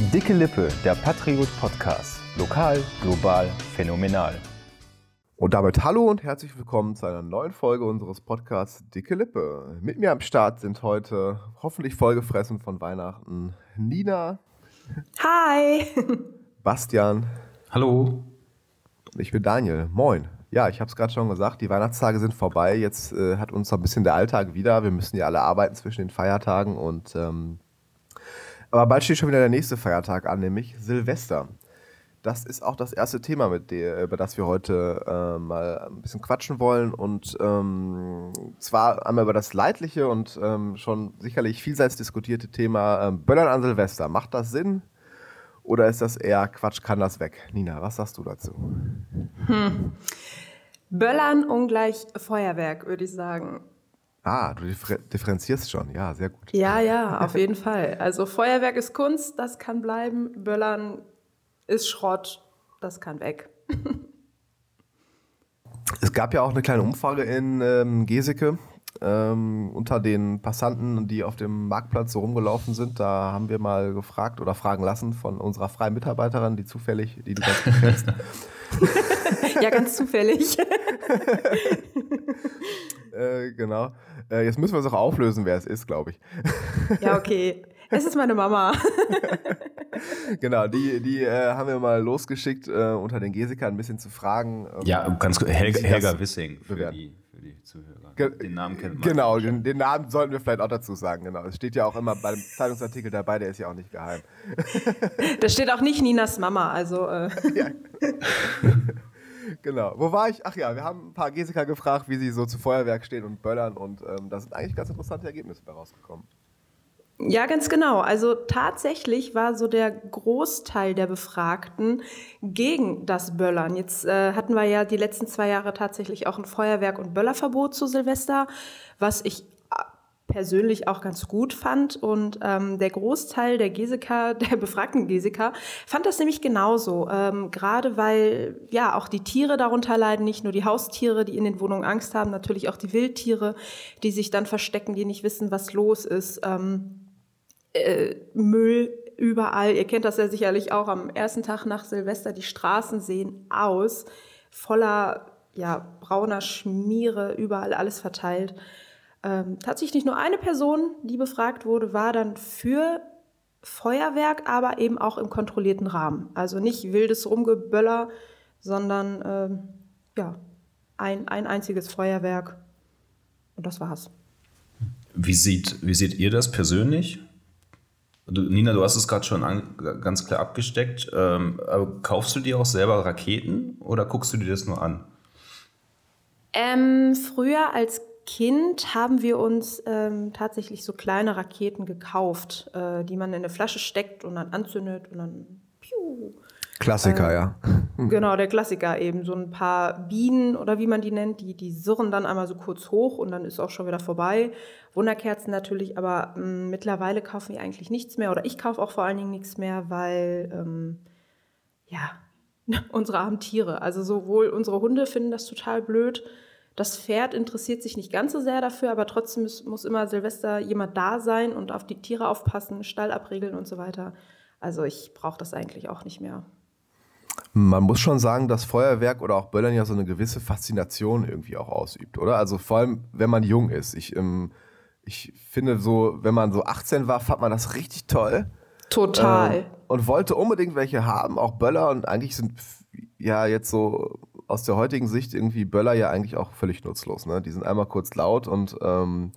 Dicke Lippe, der Patriot Podcast. Lokal, global, phänomenal. Und damit hallo und herzlich willkommen zu einer neuen Folge unseres Podcasts Dicke Lippe. Mit mir am Start sind heute hoffentlich vollgefressen von Weihnachten Nina. Hi. Bastian. Hallo. Und ich bin Daniel. Moin. Ja, ich habe es gerade schon gesagt, die Weihnachtstage sind vorbei. Jetzt äh, hat uns ein bisschen der Alltag wieder. Wir müssen ja alle arbeiten zwischen den Feiertagen und ähm, aber bald steht schon wieder der nächste Feiertag an, nämlich Silvester. Das ist auch das erste Thema, mit der, über das wir heute äh, mal ein bisschen quatschen wollen. Und ähm, zwar einmal über das leidliche und ähm, schon sicherlich vielseits diskutierte Thema ähm, Böllern an Silvester. Macht das Sinn? Oder ist das eher Quatsch, kann das weg? Nina, was sagst du dazu? Hm. Böllern ungleich Feuerwerk, würde ich sagen. Ah, du differenzierst schon, ja, sehr gut. Ja, ja, auf jeden Fall. Also Feuerwerk ist Kunst, das kann bleiben. Böllern ist Schrott, das kann weg. es gab ja auch eine kleine Umfrage in ähm, Geseke ähm, unter den Passanten, die auf dem Marktplatz so rumgelaufen sind. Da haben wir mal gefragt oder fragen lassen von unserer freien Mitarbeiterin, die zufällig, die du ganz gut kennst. ja, ganz zufällig. äh, genau. Äh, jetzt müssen wir es auch auflösen, wer es ist, glaube ich. ja, okay. Es ist meine Mama. genau, die, die äh, haben wir mal losgeschickt, äh, unter den Gesikern ein bisschen zu fragen. Ähm, ja, ganz gut. Helga, Helga Wissing für die, für die Zuhörer. Ge den Namen kennt man. Genau, den, den, Namen sollten wir vielleicht auch dazu sagen. Genau. Es steht ja auch immer beim Zeitungsartikel dabei, der ist ja auch nicht geheim. da steht auch nicht Ninas Mama, also. Äh. ja. genau. Wo war ich? Ach ja, wir haben ein paar Gesiker gefragt, wie sie so zu Feuerwerk stehen und Böllern und ähm, da sind eigentlich ganz interessante Ergebnisse bei rausgekommen. Ja, ganz genau. Also tatsächlich war so der Großteil der Befragten gegen das Böllern. Jetzt äh, hatten wir ja die letzten zwei Jahre tatsächlich auch ein Feuerwerk- und Böllerverbot zu Silvester, was ich persönlich auch ganz gut fand. Und ähm, der Großteil der Geseka, der befragten Geseka, fand das nämlich genauso. Ähm, Gerade weil ja auch die Tiere darunter leiden, nicht nur die Haustiere, die in den Wohnungen Angst haben, natürlich auch die Wildtiere, die sich dann verstecken, die nicht wissen, was los ist. Ähm, äh, Müll überall. Ihr kennt das ja sicherlich auch am ersten Tag nach Silvester. Die Straßen sehen aus, voller ja, brauner Schmiere, überall alles verteilt. Ähm, tatsächlich nur eine Person, die befragt wurde, war dann für Feuerwerk, aber eben auch im kontrollierten Rahmen. Also nicht wildes Rumgeböller, sondern ähm, ja, ein, ein einziges Feuerwerk. Und das war's. Wie, sieht, wie seht ihr das persönlich? Du, Nina, du hast es gerade schon an, ganz klar abgesteckt. Ähm, kaufst du dir auch selber Raketen oder guckst du dir das nur an? Ähm, früher als Kind haben wir uns ähm, tatsächlich so kleine Raketen gekauft, äh, die man in eine Flasche steckt und dann anzündet und dann piu. Klassiker, äh, ja. Genau, der Klassiker eben. So ein paar Bienen oder wie man die nennt, die, die surren dann einmal so kurz hoch und dann ist auch schon wieder vorbei. Wunderkerzen natürlich, aber mh, mm, mittlerweile kaufen wir eigentlich nichts mehr oder ich kaufe auch vor allen Dingen nichts mehr, weil ähm, ja, unsere armen Tiere, also sowohl unsere Hunde finden das total blöd, das Pferd interessiert sich nicht ganz so sehr dafür, aber trotzdem muss, muss immer Silvester jemand da sein und auf die Tiere aufpassen, Stall abregeln und so weiter. Also ich brauche das eigentlich auch nicht mehr. Man muss schon sagen, dass Feuerwerk oder auch Böllern ja so eine gewisse Faszination irgendwie auch ausübt, oder? Also vor allem, wenn man jung ist. Ich, ähm, ich finde so, wenn man so 18 war, fand man das richtig toll. Total. Ähm, und wollte unbedingt welche haben, auch Böller. Und eigentlich sind ja jetzt so aus der heutigen Sicht irgendwie Böller ja eigentlich auch völlig nutzlos. Ne? Die sind einmal kurz laut und ähm,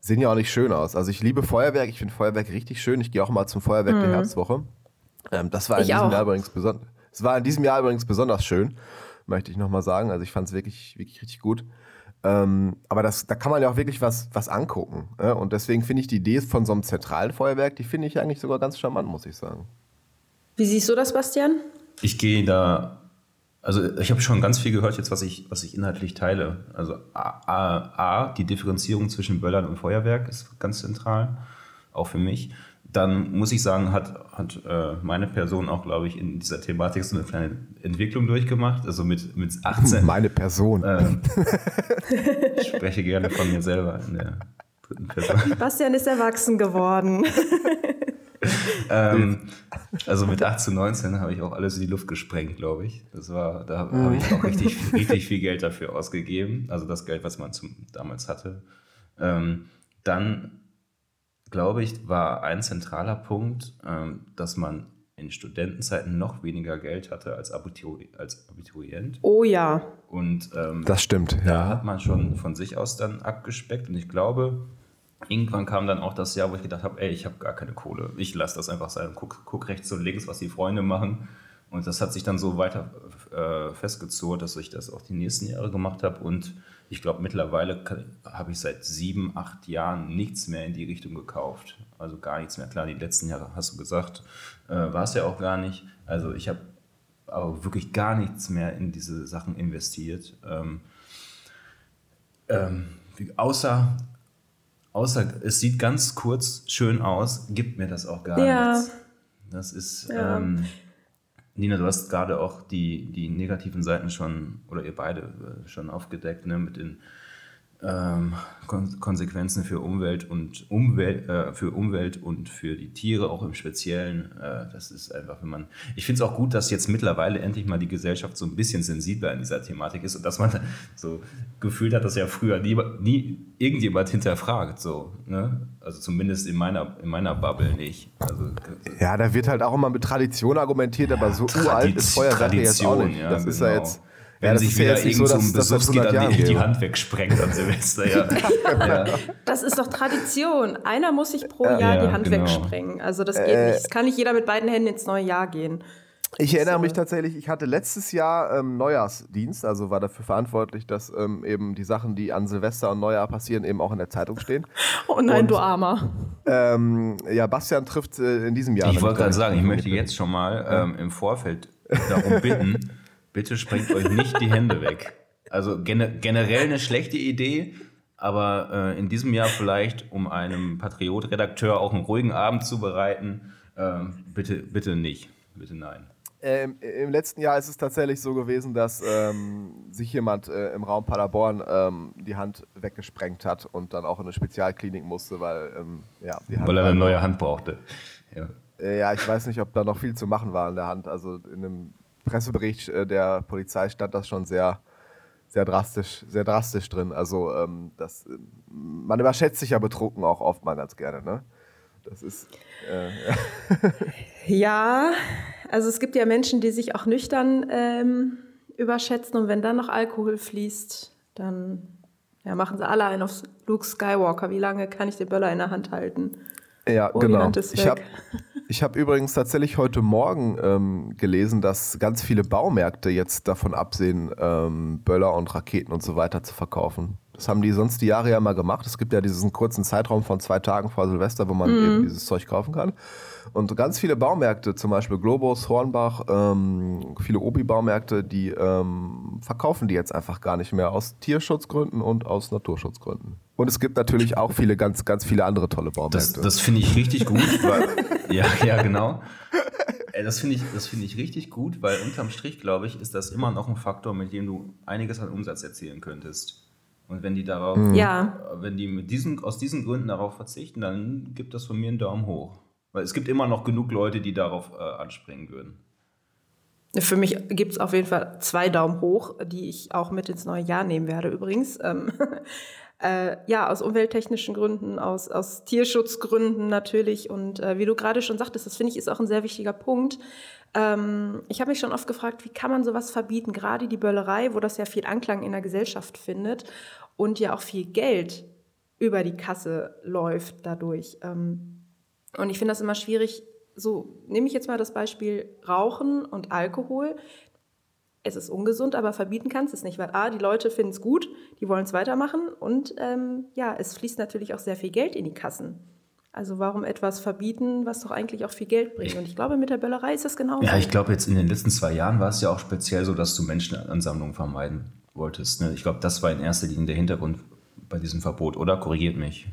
sehen ja auch nicht schön aus. Also ich liebe Feuerwerk, ich finde Feuerwerk richtig schön. Ich gehe auch mal zum Feuerwerk mhm. der Herbstwoche. Ähm, das war in ich diesem auch. Jahr übrigens besonders. Es war in diesem Jahr übrigens besonders schön, möchte ich nochmal sagen. Also ich fand es wirklich, wirklich richtig gut. Ähm, aber das, da kann man ja auch wirklich was, was angucken. Äh? Und deswegen finde ich die Idee von so einem zentralen Feuerwerk, die finde ich eigentlich sogar ganz charmant, muss ich sagen. Wie siehst du das, Bastian? Ich gehe da also ich habe schon ganz viel gehört jetzt, was ich, was ich inhaltlich teile. Also A, A, A, die Differenzierung zwischen Böllern und Feuerwerk ist ganz zentral, auch für mich. Dann muss ich sagen, hat, hat äh, meine Person auch, glaube ich, in dieser Thematik so eine kleine Entwicklung durchgemacht. Also mit, mit 18. Meine Person. Äh, ich spreche gerne von mir selber in der dritten Person. Bastian ist erwachsen geworden. ähm, also mit 18, 19 habe ich auch alles in die Luft gesprengt, glaube ich. Das war, da habe ich auch richtig, richtig viel Geld dafür ausgegeben. Also das Geld, was man zum, damals hatte. Ähm, dann, glaube ich, war ein zentraler Punkt, ähm, dass man in Studentenzeiten noch weniger Geld hatte als, Abituri als Abiturient. Oh ja. Und ähm, Das stimmt, da ja. hat man schon von sich aus dann abgespeckt. Und ich glaube, irgendwann kam dann auch das Jahr, wo ich gedacht habe, ey, ich habe gar keine Kohle. Ich lasse das einfach sein. Guck, guck rechts und links, was die Freunde machen. Und das hat sich dann so weiter äh, festgezurrt, dass ich das auch die nächsten Jahre gemacht habe. Und ich glaube, mittlerweile habe ich seit sieben, acht Jahren nichts mehr in die Richtung gekauft. Also gar nichts mehr. Klar, die letzten Jahre hast du gesagt, äh, war es ja auch gar nicht. Also ich habe aber wirklich gar nichts mehr in diese Sachen investiert. Ähm, ähm, außer, außer es sieht ganz kurz schön aus, gibt mir das auch gar Ja. nichts. Das ist, Ja. ähm, Nina, du hast gerade auch die, die negativen Seiten schon, oder ihr beide äh, schon aufgedeckt, ne, mit den ähm, Kon Konsequenzen für Umwelt und Umwelt, äh, für Umwelt und für die Tiere auch im Speziellen. Äh, das ist einfach, wenn man. Ich finde es auch gut, dass jetzt mittlerweile endlich mal die Gesellschaft so ein bisschen sensibler in dieser Thematik ist und dass man so gefühlt hat, dass ja früher nie, nie irgendjemand hinterfragt. So, ne? Also zumindest in meiner, in meiner Bubble nicht. Also, Ja, da wird halt auch immer mit Tradition argumentiert, aber so Tradi- uralt ist ja jetzt auch Tradition, nicht. ja, das ist ja genau. jetzt. Wenn ja, sich wieder so, irgend so dass ein Besuchski 100 dann Jahren die, die. Hand wegsprengt an Silvester. Ja. ja. Das ist doch Tradition. Einer muss sich pro Ja, Jahr die Hand genau. wegsprengen. Also das geht Äh, nicht. Es kann nicht jeder mit beiden Händen ins neue Jahr gehen. Ich erinnere mich tatsächlich, ich hatte letztes Jahr ähm, Neujahrsdienst, also war dafür verantwortlich, dass ähm, eben die Sachen, die an Silvester und Neujahr passieren, eben auch in der Zeitung stehen. Oh nein, Und- du Armer. Ähm, ja, Bastian trifft äh, in diesem Jahr. Ich wollte gerade sagen, ich möchte jetzt schon mal ähm, im Vorfeld darum bitten, bitte sprengt euch nicht die Hände weg. Also gene generell eine schlechte Idee, aber äh, in diesem Jahr vielleicht, um einem Patriot-Redakteur auch einen ruhigen Abend zu bereiten, ähm, bitte, bitte nicht. Bitte nein. Ähm, Im letzten Jahr ist es tatsächlich so gewesen, dass ähm, sich jemand äh, im Raum Paderborn ähm, die Hand weggesprengt hat und dann auch in eine Spezialklinik musste, weil ähm, ja, Weil er eine neue Hand brauchte. Ja. Äh, Ja, ich weiß nicht, ob da noch viel zu machen war in der Hand. Also in einem Pressebericht äh, der Polizei stand das schon sehr, sehr drastisch, sehr drastisch drin. Also ähm, das, äh, man überschätzt sich ja betrunken auch oft mal ganz gerne, ne? Das ist äh, Ja, also es gibt ja Menschen, die sich auch nüchtern ähm, überschätzen und wenn dann noch Alkohol fließt, dann ja, machen sie alle einen auf Luke Skywalker. Wie lange kann ich den Böller in der Hand halten? Ja, Oh, genau. Ich habe. Ich hab übrigens tatsächlich heute Morgen ähm, gelesen, dass ganz viele Baumärkte jetzt davon absehen, ähm, Böller und Raketen und so weiter zu verkaufen. Das haben die sonst die Jahre ja mal gemacht. Es gibt ja diesen kurzen Zeitraum von zwei Tagen vor Silvester, wo man Mhm. eben dieses Zeug kaufen kann. Und ganz viele Baumärkte, zum Beispiel Globus, Hornbach, ähm, viele Obi-Baumärkte, die ähm, verkaufen die jetzt einfach gar nicht mehr aus Tierschutzgründen und aus Naturschutzgründen. Und es gibt natürlich auch viele, ganz, ganz viele andere tolle Baumärkte. Das, das finde ich richtig gut, weil, ja, ja, genau. Das finde ich, das finde ich richtig gut, weil unterm Strich, glaube ich, ist das immer noch ein Faktor, mit dem du einiges an Umsatz erzielen könntest. Und wenn die darauf, Ja. wenn die mit diesen, aus diesen Gründen darauf verzichten, dann gibt das von mir einen Daumen hoch. Weil es gibt immer noch genug Leute, die darauf äh, anspringen würden. Für mich gibt es auf jeden Fall zwei Daumen hoch, die ich auch mit ins neue Jahr nehmen werde übrigens. Ähm, äh, ja, aus umwelttechnischen Gründen, aus, aus Tierschutzgründen natürlich. Und äh, wie du gerade schon sagtest, das finde ich ist auch ein sehr wichtiger Punkt. Ähm, ich habe mich schon oft gefragt, wie kann man sowas verbieten, gerade die Böllerei, wo das ja viel Anklang in der Gesellschaft findet und ja auch viel Geld über die Kasse läuft dadurch. Ähm, und ich finde das immer schwierig. So, nehme ich jetzt mal das Beispiel Rauchen und Alkohol. Es ist ungesund, aber verbieten kannst du es nicht, weil A, die Leute finden es gut, die wollen es weitermachen und ähm, ja, es fließt natürlich auch sehr viel Geld in die Kassen. Also warum etwas verbieten, was doch eigentlich auch viel Geld bringt? Und ich glaube, mit der Böllerei ist das genauso. Ja, ich glaube, jetzt in den letzten zwei Jahren war es ja auch speziell so, dass du Menschenansammlungen vermeiden wolltest. Ne? Ich glaube, das war in erster Linie der Hintergrund bei diesem Verbot, oder? Korrigiert mich.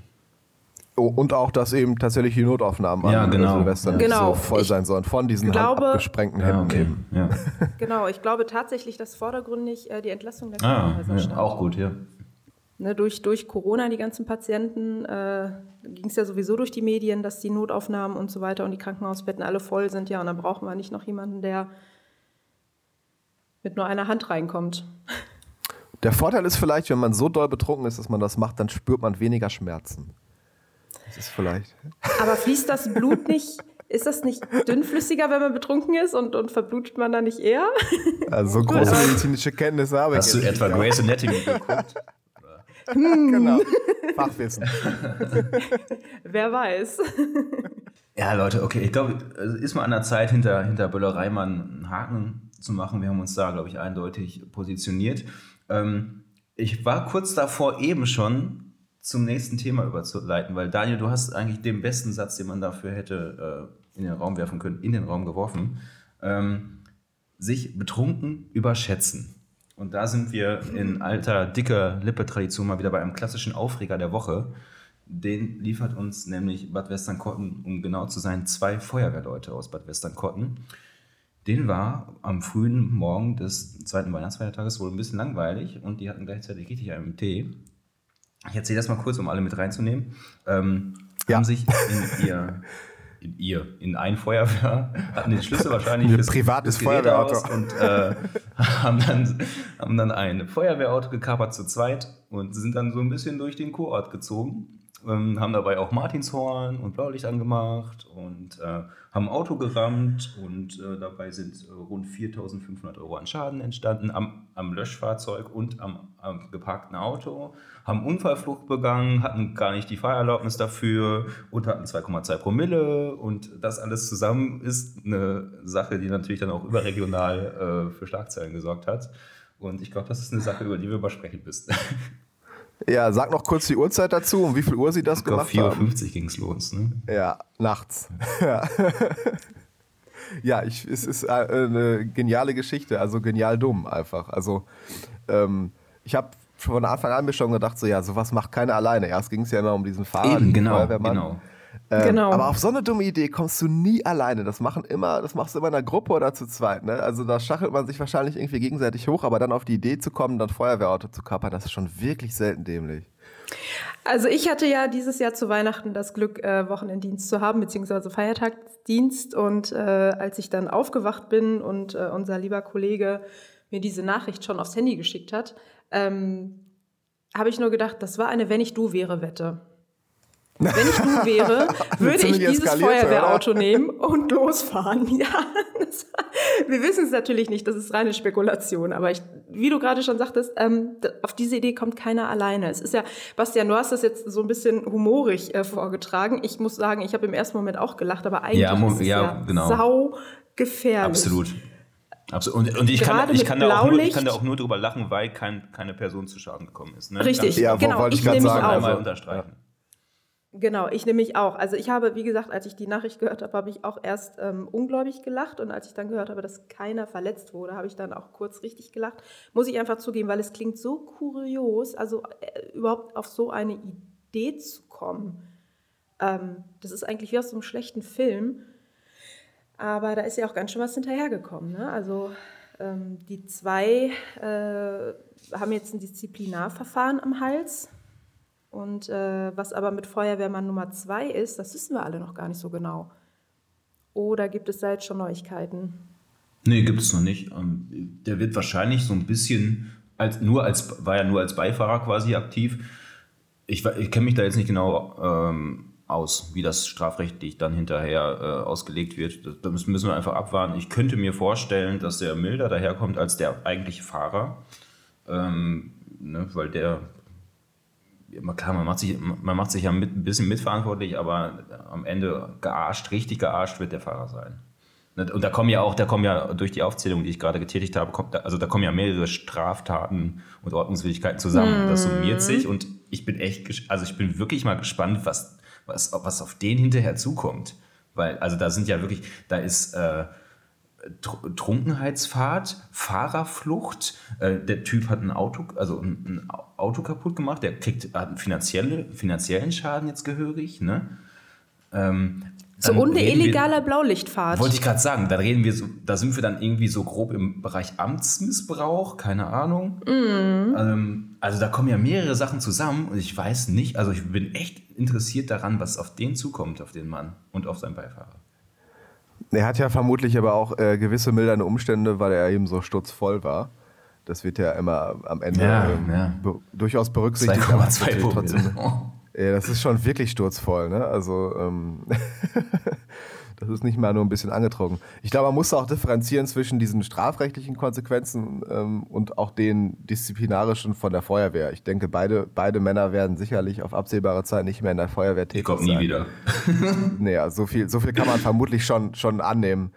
Und auch, dass eben tatsächlich die Notaufnahmen Ja, an genau. Silvester Ja. nicht Genau. so voll Ich sein sollen. Von diesen glaube- abgesprengten Ja, Händen okay. eben. Ja. Genau, ich glaube tatsächlich, dass vordergründig äh, die Entlastung der Ah, Krankenhäuser ja, stand. auch gut, ja. Ne, durch, durch Corona, die ganzen Patienten, äh, ging es ja sowieso durch die Medien, dass die Notaufnahmen und so weiter und die Krankenhausbetten alle voll sind. Ja, und dann brauchen wir nicht noch jemanden, der mit nur einer Hand reinkommt. Der Vorteil ist vielleicht, wenn man so doll betrunken ist, dass man das macht, dann spürt man weniger Schmerzen. Das ist vielleicht. Aber fließt das Blut nicht? Ist das nicht dünnflüssiger, wenn man betrunken ist und, und verblutet man dann nicht eher? Also so große medizinische Kenntnisse habe ich. Hast du etwa Grey's Anatomy geguckt? genau. Fachwissen. Wer weiß. Ja, Leute, okay, ich glaube, es ist mal an der Zeit, hinter, hinter Böllerei mal einen Haken zu machen. Wir haben uns da, glaube ich, eindeutig positioniert. Ähm, ich war kurz davor eben schon zum nächsten Thema überzuleiten, weil Daniel, du hast eigentlich den besten Satz, den man dafür hätte äh, in den Raum werfen können, in den Raum geworfen. Ähm, sich betrunken überschätzen. Und da sind wir in alter, dicker Lippe-Tradition mal wieder bei einem klassischen Aufreger der Woche. Den liefert uns nämlich Bad Westernkotten, um genau zu sein, zwei Feuerwehrleute aus Bad Westernkotten. Den war am frühen Morgen des zweiten Weihnachtsfeiertages wohl ein bisschen langweilig und die hatten gleichzeitig richtig einen Tee. Ich erzähle das mal kurz, um alle mit reinzunehmen. Ähm, Ja. Haben sich in ihr, in ihr, in ein Feuerwehr, hatten den Schlüssel wahrscheinlich Ein fürs, privates Feuerwehrauto. und äh, haben, dann, haben dann ein Feuerwehrauto gekapert zu zweit und sind dann so ein bisschen durch den Kurort gezogen. Ähm, haben dabei auch Martinshorn und Blaulicht angemacht und äh, haben ein Auto gerammt und äh, dabei sind äh, rund 4.500 Euro an Schaden entstanden am, am Löschfahrzeug und am, am geparkten Auto, haben Unfallflucht begangen, hatten gar nicht die Fahrerlaubnis dafür und hatten 2,2 Promille und das alles zusammen ist eine Sache, die natürlich dann auch überregional äh, für Schlagzeilen gesorgt hat. Und ich glaube, das ist eine Sache, über die wir mal sprechen müssen. Ja, sag noch kurz die Uhrzeit dazu, um wie viel Uhr sie das gemacht haben. 4.50 Uhr ging es los. Ne? Ja, nachts. Ja, ja ich, es ist äh, eine geniale Geschichte, also genial dumm einfach. Also ähm, ich habe von Anfang an mir schon gedacht, so ja, sowas macht keiner alleine. Erst ging es ja immer um diesen Fahrer, Eben, genau, Feuerwehrmann. genau. Ähm, Genau. Aber auf so eine dumme Idee kommst du nie alleine. Das machen immer, das machst du immer in einer Gruppe oder zu zweit. Ne? Also da schachelt man sich wahrscheinlich irgendwie gegenseitig hoch, aber dann auf die Idee zu kommen, dann Feuerwehrauto zu kapern, das ist schon wirklich selten dämlich. Also ich hatte ja dieses Jahr zu Weihnachten das Glück, äh, Wochenenddienst zu haben, beziehungsweise Feiertagsdienst. Und äh, als ich dann aufgewacht bin und äh, unser lieber Kollege mir diese Nachricht schon aufs Handy geschickt hat, ähm, habe ich nur gedacht, das war eine Wenn ich du wäre Wette. Wenn ich du wäre, würde ich dieses Feuerwehrauto nehmen und losfahren. Ja, das, wir wissen es natürlich nicht, das ist reine Spekulation. Aber ich, wie du gerade schon sagtest, ähm, auf diese Idee kommt keiner alleine. Es ist ja, Bastian, du hast das jetzt so ein bisschen humorig äh, vorgetragen. Ich muss sagen, ich habe im ersten Moment auch gelacht, aber eigentlich Ja, ist es ja, ja, genau. sau gefährlich. Absolut. Absolut. Und, und ich, kann, Gerade ich, kann da auch nur, ich kann da auch nur drüber lachen, weil kein, keine Person zu Schaden gekommen ist. Ne? Richtig, Ja, genau. wollte ich Ich nämlich sagen, auch. einmal also- unterstreichen. Genau, ich nämlich auch. Also ich habe, wie gesagt, als ich die Nachricht gehört habe, habe ich auch erst ähm, ungläubig gelacht und als ich dann gehört habe, dass keiner verletzt wurde, habe ich dann auch kurz richtig gelacht. Muss ich einfach zugeben, weil es klingt so kurios, also äh, überhaupt auf so eine Idee zu kommen. Ähm, das ist eigentlich wie aus so einem schlechten Film, aber da ist ja auch ganz schön was hinterhergekommen. Ne? Also ähm, die zwei äh, haben jetzt ein Disziplinarverfahren am Hals. Und äh, was aber mit Feuerwehrmann Nummer zwei ist, das wissen wir alle noch gar nicht so genau. Oder gibt es da jetzt schon Neuigkeiten? Nee, gibt es noch nicht. Ähm, Der wird wahrscheinlich so ein bisschen, als, nur als, war ja nur als Beifahrer quasi aktiv. Ich, ich kenne mich da jetzt nicht genau ähm, aus, wie das strafrechtlich dann hinterher äh, ausgelegt wird. Da müssen wir einfach abwarten. Ich könnte mir vorstellen, dass der milder daherkommt als der eigentliche Fahrer. Ähm, ne, weil der, klar, man macht sich, man macht sich ja mit, ein bisschen mitverantwortlich, aber am Ende gearscht, richtig gearscht wird der Fahrer sein. Und da kommen ja auch, da kommen ja durch die Aufzählung, die ich gerade getätigt habe, kommt, da- also da kommen ja mehrere Straftaten und Ordnungswidrigkeiten zusammen. Das summiert sich und ich bin echt, also ich bin wirklich mal gespannt, was, was, was auf den hinterher zukommt. Weil, also da sind ja wirklich, da ist äh, Tr Trunkenheitsfahrt, Fahrerflucht, äh, der Typ hat ein Auto, also ein, ein Auto kaputt gemacht, der kriegt hat einen finanzielle, finanziellen Schaden jetzt gehörig, ne? Ähm, So und eine illegale Blaulichtfahrt. wollte ich gerade sagen, da reden wir so, da sind wir dann irgendwie so grob im Bereich Amtsmissbrauch, keine Ahnung. Ähm, also da kommen ja mehrere Sachen zusammen und ich weiß nicht, also ich bin echt interessiert daran, was auf den zukommt, auf den Mann und auf seinen Beifahrer. Er hat ja vermutlich aber auch äh, gewisse mildernde Umstände, weil er eben so sturzvoll war. Das wird ja immer am Ende Ja, ähm, ja. Be durchaus berücksichtigt. aber 2,2 natürlich Promille. trotzdem- Oh. Ja, das ist schon wirklich sturzvoll, ne? Also, ähm, das ist nicht mal nur ein bisschen angetrunken. Ich glaube, man muss auch differenzieren zwischen diesen strafrechtlichen Konsequenzen ähm, und auch den disziplinarischen von der Feuerwehr. Ich denke, beide, beide Männer werden sicherlich auf absehbare Zeit nicht mehr in der Feuerwehr Ich tätig komme sein. nie wieder. Naja, so viel, so viel kann man vermutlich schon, schon annehmen.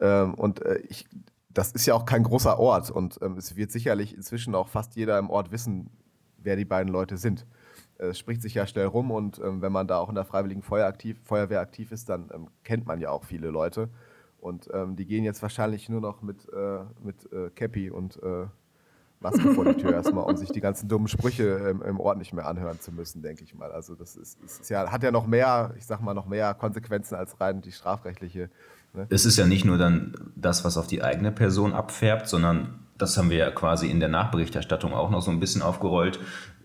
Ähm, und äh, ich, das ist ja auch kein großer Ort und ähm, es wird sicherlich inzwischen auch fast jeder im Ort wissen, wer die beiden Leute sind. Äh, Es spricht sich ja schnell rum und ähm, wenn man da auch in der Freiwilligen Feuer aktiv, Feuerwehr aktiv ist, dann ähm, kennt man ja auch viele Leute. Und ähm, die gehen jetzt wahrscheinlich nur noch mit, äh, mit äh, Cappy und äh, Maske vor die Tür erstmal, um sich die ganzen dummen Sprüche im, im Ort nicht mehr anhören zu müssen, denke ich mal. Also das ist, ist ja, hat ja noch mehr, ich sag mal, noch mehr Konsequenzen als rein die strafrechtliche. Ne? Es ist ja nicht nur dann das, was auf die eigene Person abfärbt, sondern das haben wir ja quasi in der Nachberichterstattung auch noch so ein bisschen aufgerollt,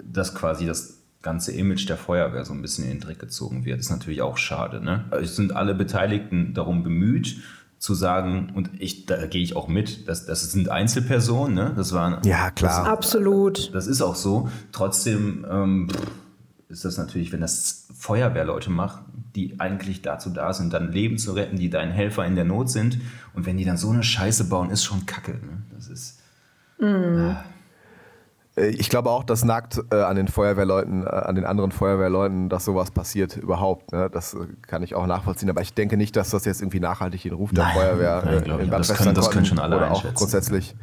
dass quasi das ganze Image der Feuerwehr so ein bisschen in den Dreck gezogen wird. Das ist natürlich auch schade. Ne? Also Es sind alle Beteiligten darum bemüht, zu sagen, und ich, da gehe ich auch mit, das, das sind Einzelpersonen, ne? das waren Ja, klar. Absolut. das ist auch so. Trotzdem ähm, ist das natürlich, wenn das Feuerwehrleute machen, die eigentlich dazu da sind, dann Leben zu retten, die dein Helfer in der Not sind. Und wenn die dann so eine Scheiße bauen, ist schon Kacke. Ne? Das ist. Äh, Ich glaube auch, das nagt äh, an den Feuerwehrleuten, äh, an den anderen Feuerwehrleuten, dass sowas passiert überhaupt. Ne? Das äh, kann ich auch nachvollziehen. Aber ich denke nicht, dass das jetzt irgendwie nachhaltig den Ruf der Nein, Feuerwehr nein, äh, in. Bad Das können- das können schon alle oder auch grundsätzlich.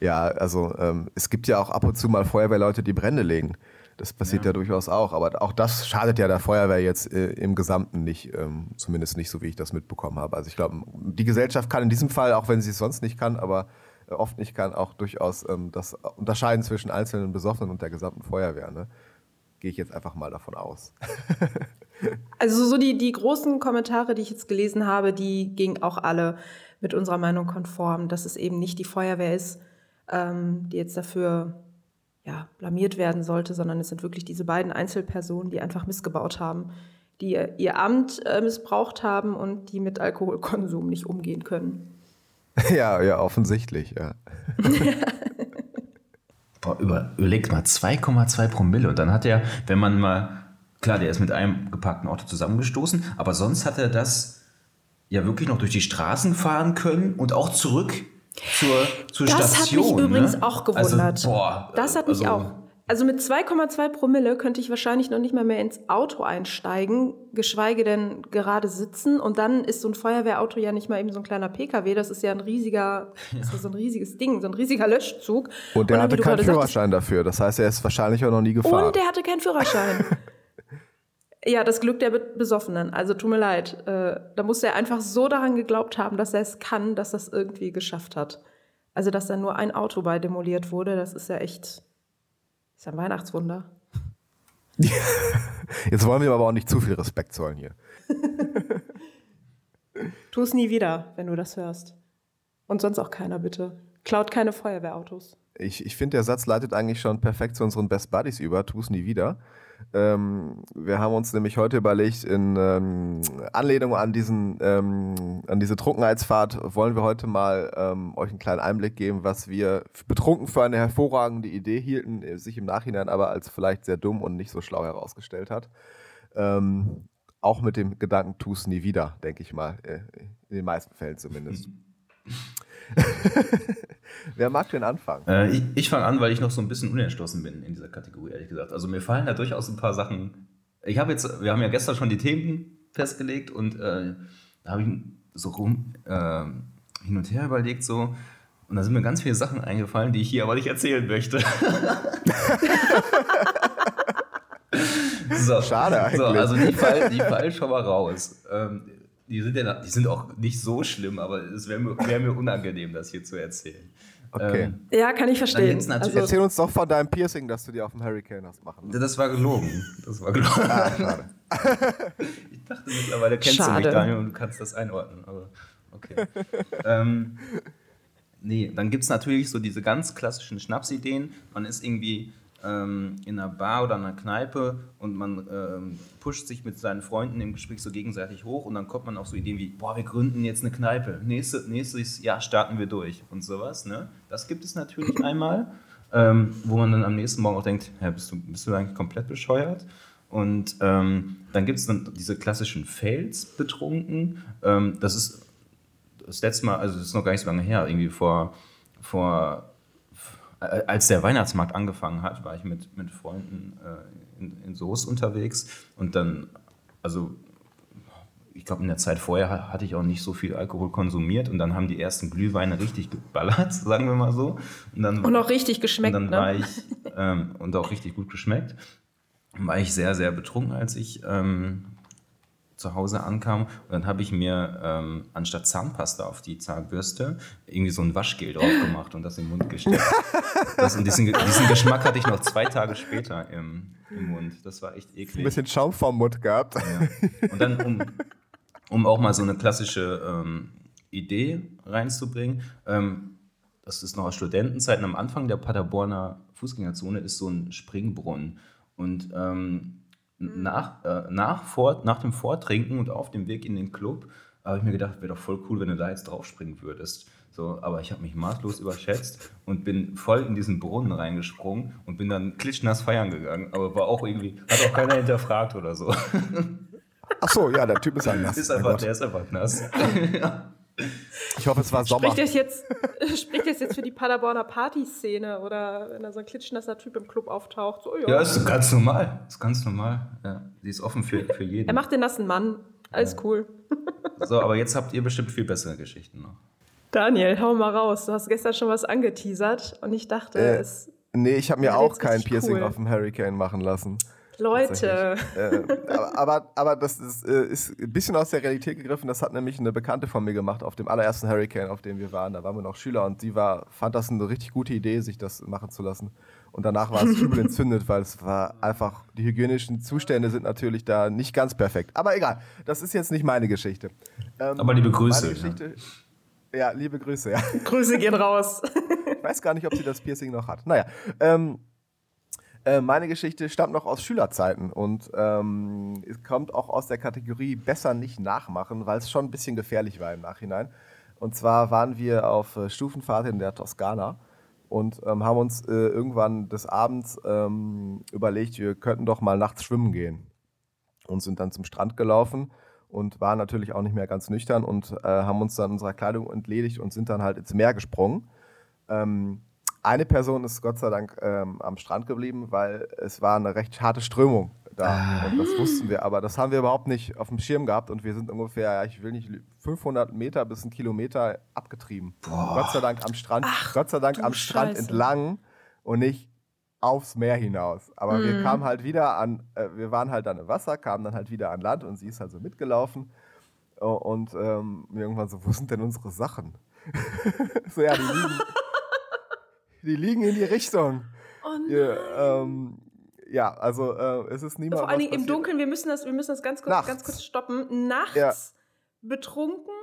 Ja, also ähm, es gibt ja auch ab und zu mal Feuerwehrleute, die Brände legen. Das passiert ja, durchaus auch. Aber auch das schadet ja der Feuerwehr jetzt äh, im Gesamten nicht. Ähm, zumindest nicht so, wie ich das mitbekommen habe. Also ich glaube, die Gesellschaft kann in diesem Fall, auch wenn sie es sonst nicht kann, aber äh, oft nicht kann, auch durchaus ähm, das unterscheiden zwischen einzelnen Besoffenen und der gesamten Feuerwehr. Ne? Gehe ich jetzt einfach mal davon aus. Also so die, die großen Kommentare, die ich jetzt gelesen habe, die gingen auch alle mit unserer Meinung konform, dass es eben nicht die Feuerwehr ist, ähm, die jetzt dafür ja, blamiert werden sollte, sondern es sind wirklich diese beiden Einzelpersonen, die einfach missgebaut haben, die ihr, ihr Amt äh, missbraucht haben und die mit Alkoholkonsum nicht umgehen können. ja, ja, offensichtlich. Ja. Boah, über, überlegt mal, 2,2 Promille. Und dann hat er, wenn man mal, klar, der ist mit einem geparkten Auto zusammengestoßen, aber sonst hat er das ja wirklich noch durch die Straßen fahren können und auch zurück zur, zur Das hat Station. mich übrigens ne? auch gewundert. Also, boah, das hat mich also, auch. Also mit 2,2 Promille könnte ich wahrscheinlich noch nicht mal mehr ins Auto einsteigen, geschweige denn gerade sitzen. Und dann ist so ein Feuerwehrauto ja nicht mal eben so ein kleiner PKW, das ist ja ein riesiger, das ist ja so ein riesiges Ding, so ein riesiger Löschzug. Und der dann, hatte keinen gerade sagtest, Führerschein dafür. Das heißt, er ist wahrscheinlich auch noch nie gefahren. Und der hatte keinen Führerschein. ja, das Glück der Be Besoffenen. Also tut mir leid. Äh, da muss er einfach so daran geglaubt haben, dass er es kann, dass er es irgendwie geschafft hat. Also, dass da nur ein Auto bei demoliert wurde, das ist ja echt ist ein Weihnachtswunder. Jetzt wollen wir aber auch nicht zu viel Respekt zollen hier. Tu es nie wieder, wenn du das hörst. Und sonst auch keiner, bitte. Klaut keine Feuerwehrautos. Ich, ich finde, der Satz leitet eigentlich schon perfekt zu unseren Best Buddies über. Tu es nie wieder. Ähm, wir haben uns nämlich heute überlegt, in ähm, Anlehnung an, diesen, ähm, an diese Trunkenheitsfahrt wollen wir heute mal ähm, euch einen kleinen Einblick geben, was wir betrunken für eine hervorragende Idee hielten, äh, sich im Nachhinein aber als vielleicht sehr dumm und nicht so schlau herausgestellt hat. Ähm, auch mit dem Gedanken, tu es nie wieder, denke ich mal. Äh, in den meisten Fällen zumindest. Wer mag denn anfangen? Äh, ich ich fange an, weil ich noch so ein bisschen unentschlossen bin in dieser Kategorie, ehrlich gesagt. Also mir fallen da durchaus ein paar Sachen. Ich habe jetzt, wir haben ja gestern schon die Themen festgelegt und äh, da habe ich so rum äh, hin und her überlegt so. Und da sind mir ganz viele Sachen eingefallen, die ich hier aber nicht erzählen möchte. so, Schade eigentlich. So, also die fallen, die fallen schon mal raus. Ähm, die, sind ja, die sind auch nicht so schlimm, aber es wäre mir, wär mir unangenehm, das hier zu erzählen. Okay. Ähm, Ja, kann ich verstehen. Also, Erzähl uns doch von deinem Piercing, das du dir auf dem Hurricane hast machen. Das war gelogen. Das war gelogen. Ah, schade. Ich dachte mittlerweile kennst du Schade. mich, Daniel, und du kannst das einordnen. Aber okay. ähm, nee, dann gibt es natürlich so diese ganz klassischen Schnapsideen. Man ist irgendwie ähm, in einer Bar oder einer Kneipe und man ähm, pusht sich mit seinen Freunden im Gespräch so gegenseitig hoch und dann kommt man auf so Ideen wie, boah, wir gründen jetzt eine Kneipe, Nächste, nächstes Jahr starten wir durch und sowas. Ne? Das gibt es natürlich einmal, ähm, wo man dann am nächsten Morgen auch denkt, hä, bist, du, bist du eigentlich komplett bescheuert? Und ähm, dann gibt es dann diese klassischen Fails betrunken. Ähm, das ist das letzte Mal, also das ist noch gar nicht so lange her, irgendwie vor, vor als der Weihnachtsmarkt angefangen hat, war ich mit, mit Freunden äh, in, in Soest unterwegs und dann, also ich glaube, in der Zeit vorher hatte ich auch nicht so viel Alkohol konsumiert und dann haben die ersten Glühweine richtig geballert, sagen wir mal so. Und, dann, und auch richtig geschmeckt. Und ne? ich, ähm, und auch richtig gut geschmeckt. War ich sehr, sehr betrunken, als ich ähm, zu Hause ankam. Und dann habe ich mir ähm, anstatt Zahnpasta auf die Zahnbürste irgendwie so ein Waschgel drauf gemacht und das im Mund gesteckt. das, und diesen, diesen, Geschmack hatte ich noch zwei Tage später im, im Mund. Das war echt eklig. Ein bisschen Schaum vom Mund gehabt. Ja. Und dann, um, um auch mal so eine klassische ähm, Idee reinzubringen, ähm, das ist noch aus Studentenzeiten, am Anfang der Paderborner Fußgängerzone ist so ein Springbrunnen. Und ähm, nach, äh, nach, vor, nach dem Vortrinken und auf dem Weg in den Club habe ich mir gedacht, wäre doch voll cool, wenn du da jetzt draufspringen würdest. So, aber ich habe mich maßlos überschätzt und bin voll in diesen Brunnen reingesprungen und bin dann klitschnass feiern gegangen. Aber war auch irgendwie, hat auch keiner hinterfragt oder so. Ach so, ja, der Typ ist anders. Ist einfach, der ist einfach nass. ja. Ich hoffe, es war Sommer. Spricht das jetzt, spricht das jetzt für die Paderborner Partyszene oder wenn da so ein klitschnasser Typ im Club auftaucht? So, ja, ja ist ganz normal. Ist ganz normal. Ja, die ist offen für, für jeden. Er macht den nassen Mann. Alles ja. cool. So, aber jetzt habt ihr bestimmt viel bessere Geschichten noch. Daniel, hau mal raus. Du hast gestern schon was angeteasert und ich dachte, äh, es. Nee, ich habe mir auch kein Piercing cool. auf dem Hurricane machen lassen. Leute. Äh, aber, aber, das ist, äh, ist, ein bisschen aus der Realität gegriffen. Das hat nämlich eine Bekannte von mir gemacht auf dem allerersten Hurricane, auf dem wir waren. Da waren wir noch Schüler und sie war, fand das eine richtig gute Idee, sich das machen zu lassen. Und danach war es übel entzündet, weil es war einfach, die hygienischen Zustände sind natürlich da nicht ganz perfekt. Aber egal, das ist jetzt nicht meine Geschichte. Ähm, aber liebe Grüße. Geschichte, ja. ja. liebe Grüße, ja. Grüße gehen raus. ich weiß gar nicht, ob sie das Piercing noch hat. Naja, ähm, äh, meine Geschichte stammt noch aus Schülerzeiten und ähm, kommt auch aus der Kategorie besser nicht nachmachen, weil es schon ein bisschen gefährlich war im Nachhinein. Und zwar waren wir auf äh, Stufenfahrt in der Toskana und ähm, haben uns äh, irgendwann des Abends ähm, überlegt, wir könnten doch mal nachts schwimmen gehen. Und sind dann zum Strand gelaufen und waren natürlich auch nicht mehr ganz nüchtern und äh, haben uns dann unserer Kleidung entledigt und sind dann halt ins Meer gesprungen. Ähm, eine Person ist Gott sei Dank ähm, am Strand geblieben, weil es war eine recht harte Strömung da. Ah. Und das wussten wir, aber das haben wir überhaupt nicht auf dem Schirm gehabt und wir sind ungefähr, ich will nicht, 500 Meter bis einen Kilometer abgetrieben. Gott sei Dank am Strand, Ach, Gott sei Dank am Strand entlang und nicht aufs Meer hinaus. Aber mm. wir mhm. kamen halt wieder an, äh, wir waren halt dann im Wasser, kamen dann halt wieder an Land und sie ist halt so mitgelaufen. Und ähm, irgendwann so, wo sind denn unsere Sachen? so, ja, die liegen, die liegen in die Richtung. Oh nein. Ja, ähm, ja also äh, es ist niemand. Vor allem im Dunkeln, wir müssen das, wir müssen das ganz, kurz, ganz kurz stoppen. Nachts ja. betrunken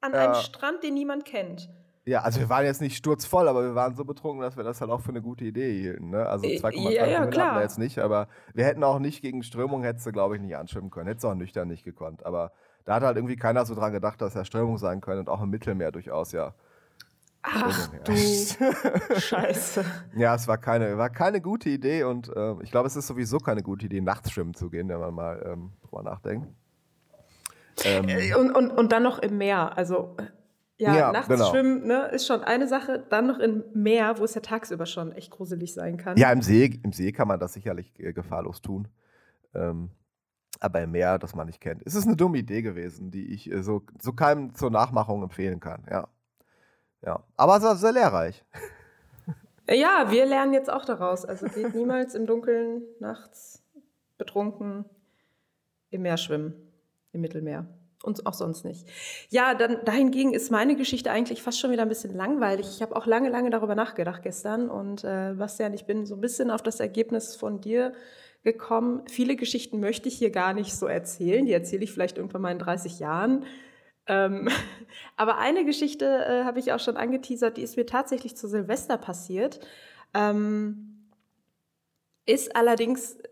an ja. einem Strand, den niemand kennt. Ja, also wir waren jetzt nicht sturzvoll, aber wir waren so betrunken, dass wir das halt auch für eine gute Idee hielten. Ne? Also 2,2 ja, ja, hatten wir jetzt nicht, aber wir hätten auch nicht gegen Strömung, hättest du, glaube ich, nicht anschwimmen können. Hättest du auch nüchtern nicht gekonnt. Aber da hat halt irgendwie keiner so dran gedacht, dass ja Strömung sein können und auch im Mittelmeer durchaus, ja. Ach du Scheiße. Ja, es war keine, war keine gute Idee und äh, ich glaube, es ist sowieso keine gute Idee, nachts schwimmen zu gehen, wenn man mal ähm, drüber nachdenkt. Ähm, äh, und, und, und dann noch im Meer. Also, ja, ja nachts genau. schwimmen ne, ist schon eine Sache. Dann noch im Meer, wo es ja tagsüber schon echt gruselig sein kann. Ja, im See, im See kann man das sicherlich äh, gefahrlos tun. Ähm, aber im Meer, das man nicht kennt. Es ist eine dumme Idee gewesen, die ich äh, so, so keinem zur Nachmachung empfehlen kann, ja. Ja, aber es war sehr lehrreich. Ja, wir lernen jetzt auch daraus. Also geht niemals im Dunkeln, nachts, betrunken im Meer schwimmen, im Mittelmeer. Und auch sonst nicht. Ja, dann dahingegen ist meine Geschichte eigentlich fast schon wieder ein bisschen langweilig. Ich habe auch lange, lange darüber nachgedacht gestern. Und äh, Bastian, ich bin so ein bisschen auf das Ergebnis von dir gekommen. Viele Geschichten möchte ich hier gar nicht so erzählen. Die erzähle ich vielleicht irgendwann mal in 30 Jahren. Ähm, aber eine Geschichte äh, habe ich auch schon angeteasert, die ist mir tatsächlich zu Silvester passiert. Ähm, Ist allerdings, äh,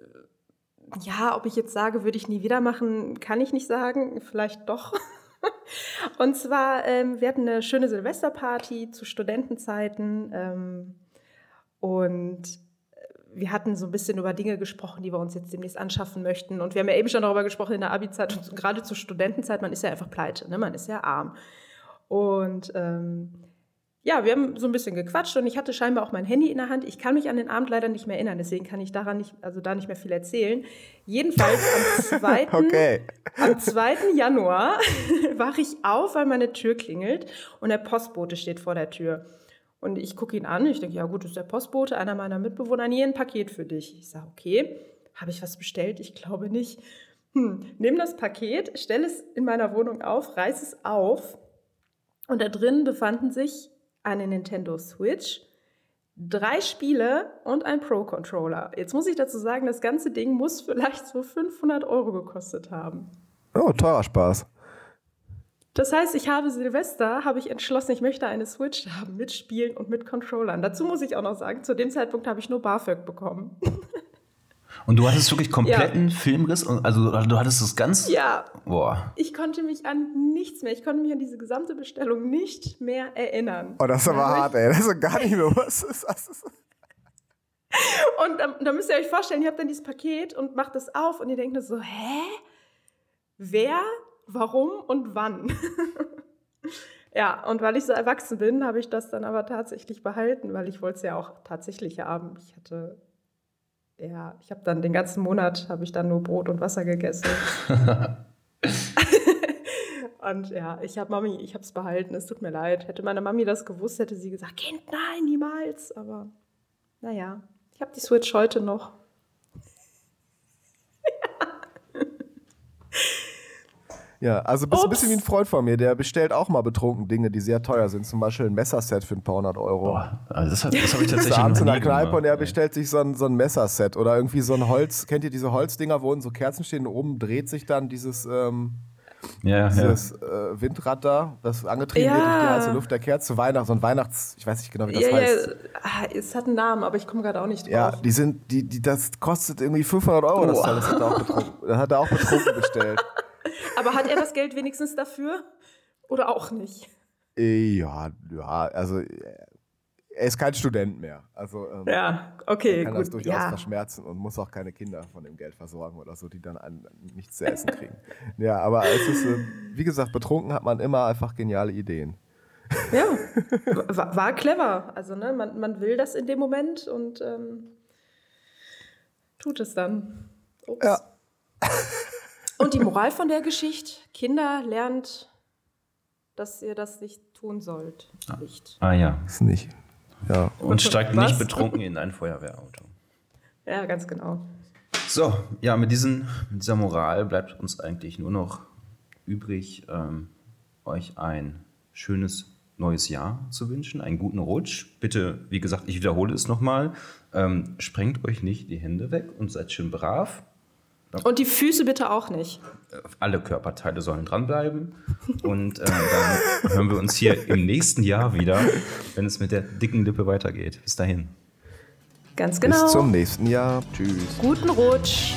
ja, ob ich jetzt sage, würde ich nie wieder machen, kann ich nicht sagen. Vielleicht doch. Und zwar, ähm, wir hatten eine schöne Silvesterparty zu Studentenzeiten. Ähm, und wir hatten so ein bisschen über Dinge gesprochen, die wir uns jetzt demnächst anschaffen möchten. Und wir haben ja eben schon darüber gesprochen in der Abi-Zeit und gerade zur Studentenzeit, man ist ja einfach pleite, ne? man ist ja arm. Und ähm, ja, wir haben so ein bisschen gequatscht und ich hatte scheinbar auch mein Handy in der Hand. Ich kann mich an den Abend leider nicht mehr erinnern, deswegen kann ich daran nicht, also da nicht mehr viel erzählen. Jedenfalls am 2. Okay. am 2. Januar wache ich auf, weil meine Tür klingelt und der Postbote steht vor der Tür. Und ich gucke ihn an, ich denke, ja gut, ist der Postbote, einer meiner Mitbewohner, nie ein Paket für dich. Ich sage, okay, habe ich was bestellt? Ich glaube nicht. Hm, nimm das Paket, stell es in meiner Wohnung auf, reiß es auf und da drin befanden sich eine Nintendo Switch, drei Spiele und ein Pro-Controller. Jetzt muss ich dazu sagen, das ganze Ding muss vielleicht so 500 Euro gekostet haben. Oh, teurer Spaß. Das heißt, ich habe Silvester, habe ich entschlossen, ich möchte eine Switch haben mit Spielen und mit Controllern. Dazu muss ich auch noch sagen, zu dem Zeitpunkt habe ich nur BAföG bekommen. Und du hattest wirklich kompletten ja. Filmriss? Also du hattest das ganz... Ja. Boah. Ich konnte mich an nichts mehr, ich konnte mich an diese gesamte Bestellung nicht mehr erinnern. Oh, das ist aber hart, ey. Das ist gar nicht mehr was. Ist das? Und da, da müsst ihr euch vorstellen, ihr habt dann dieses Paket und macht es auf und ihr denkt nur so, hä? Wer warum und wann. ja, und weil ich so erwachsen bin, habe ich das dann aber tatsächlich behalten, weil ich wollte es ja auch tatsächlich haben. Ich hatte, ja, ich habe dann den ganzen Monat, habe ich dann nur Brot und Wasser gegessen. und ja, ich habe Mami, ich habe es behalten, es tut mir leid. Hätte meine Mami das gewusst, hätte sie gesagt, Kind, nein, niemals. Aber naja, ich habe die Switch heute noch. Ja, also bist ein bisschen wie ein Freund von mir, der bestellt auch mal betrunken Dinge, die sehr teuer sind. Zum Beispiel ein Messerset für ein paar hundert Euro. Boah, also das, das habe ich tatsächlich abends in der Kneipe gemacht. und er bestellt sich so ein, so ein Messerset oder irgendwie so ein Holz. Kennt ihr diese Holzdinger, wo so Kerzen stehen und oben dreht sich dann dieses, ähm, ja, dieses ja. Äh, Windrad da, das angetrieben ja. wird durch die heiße Luft der Kerze zu Weihnachten, so ein Weihnachts, ich weiß nicht genau, wie das ja, heißt. Ja, ah, es hat einen Namen, aber ich komme gerade auch nicht drauf. Ja, die sind, die, die, das kostet irgendwie 500 Euro, oh. das, das, hat er auch betrunken, das hat er auch betrunken bestellt. Aber hat er das Geld wenigstens dafür? Oder auch nicht? Ja, ja, also er ist kein Student mehr. Also ähm, ja, okay, er kann gut. das durchaus ja. verschmerzen und muss auch keine Kinder von dem Geld versorgen oder so, die dann an, nichts zu essen kriegen. ja, aber es ist, äh, wie gesagt, betrunken hat man immer einfach geniale Ideen. Ja, war, war clever. Also ne, man, man will das in dem Moment und ähm, tut es dann. Ups. Ja. Und die Moral von der Geschichte: Kinder lernt, dass ihr das nicht tun sollt. Nicht. Ah ja. Ist nicht. Ja. Und steigt Was? nicht betrunken in ein Feuerwehrauto. Ja, ganz genau. So, ja, mit, diesen, mit dieser Moral bleibt uns eigentlich nur noch übrig, ähm, euch ein schönes neues Jahr zu wünschen, einen guten Rutsch. Bitte, wie gesagt, ich wiederhole es nochmal, ähm, sprengt euch nicht die Hände weg und seid schön brav. Und die Füße bitte auch nicht. Alle Körperteile sollen dranbleiben. Und äh, dann hören wir uns hier im nächsten Jahr wieder, wenn es mit der dicken Lippe weitergeht. Bis dahin. Ganz genau. Bis zum nächsten Jahr. Tschüss. Guten Rutsch.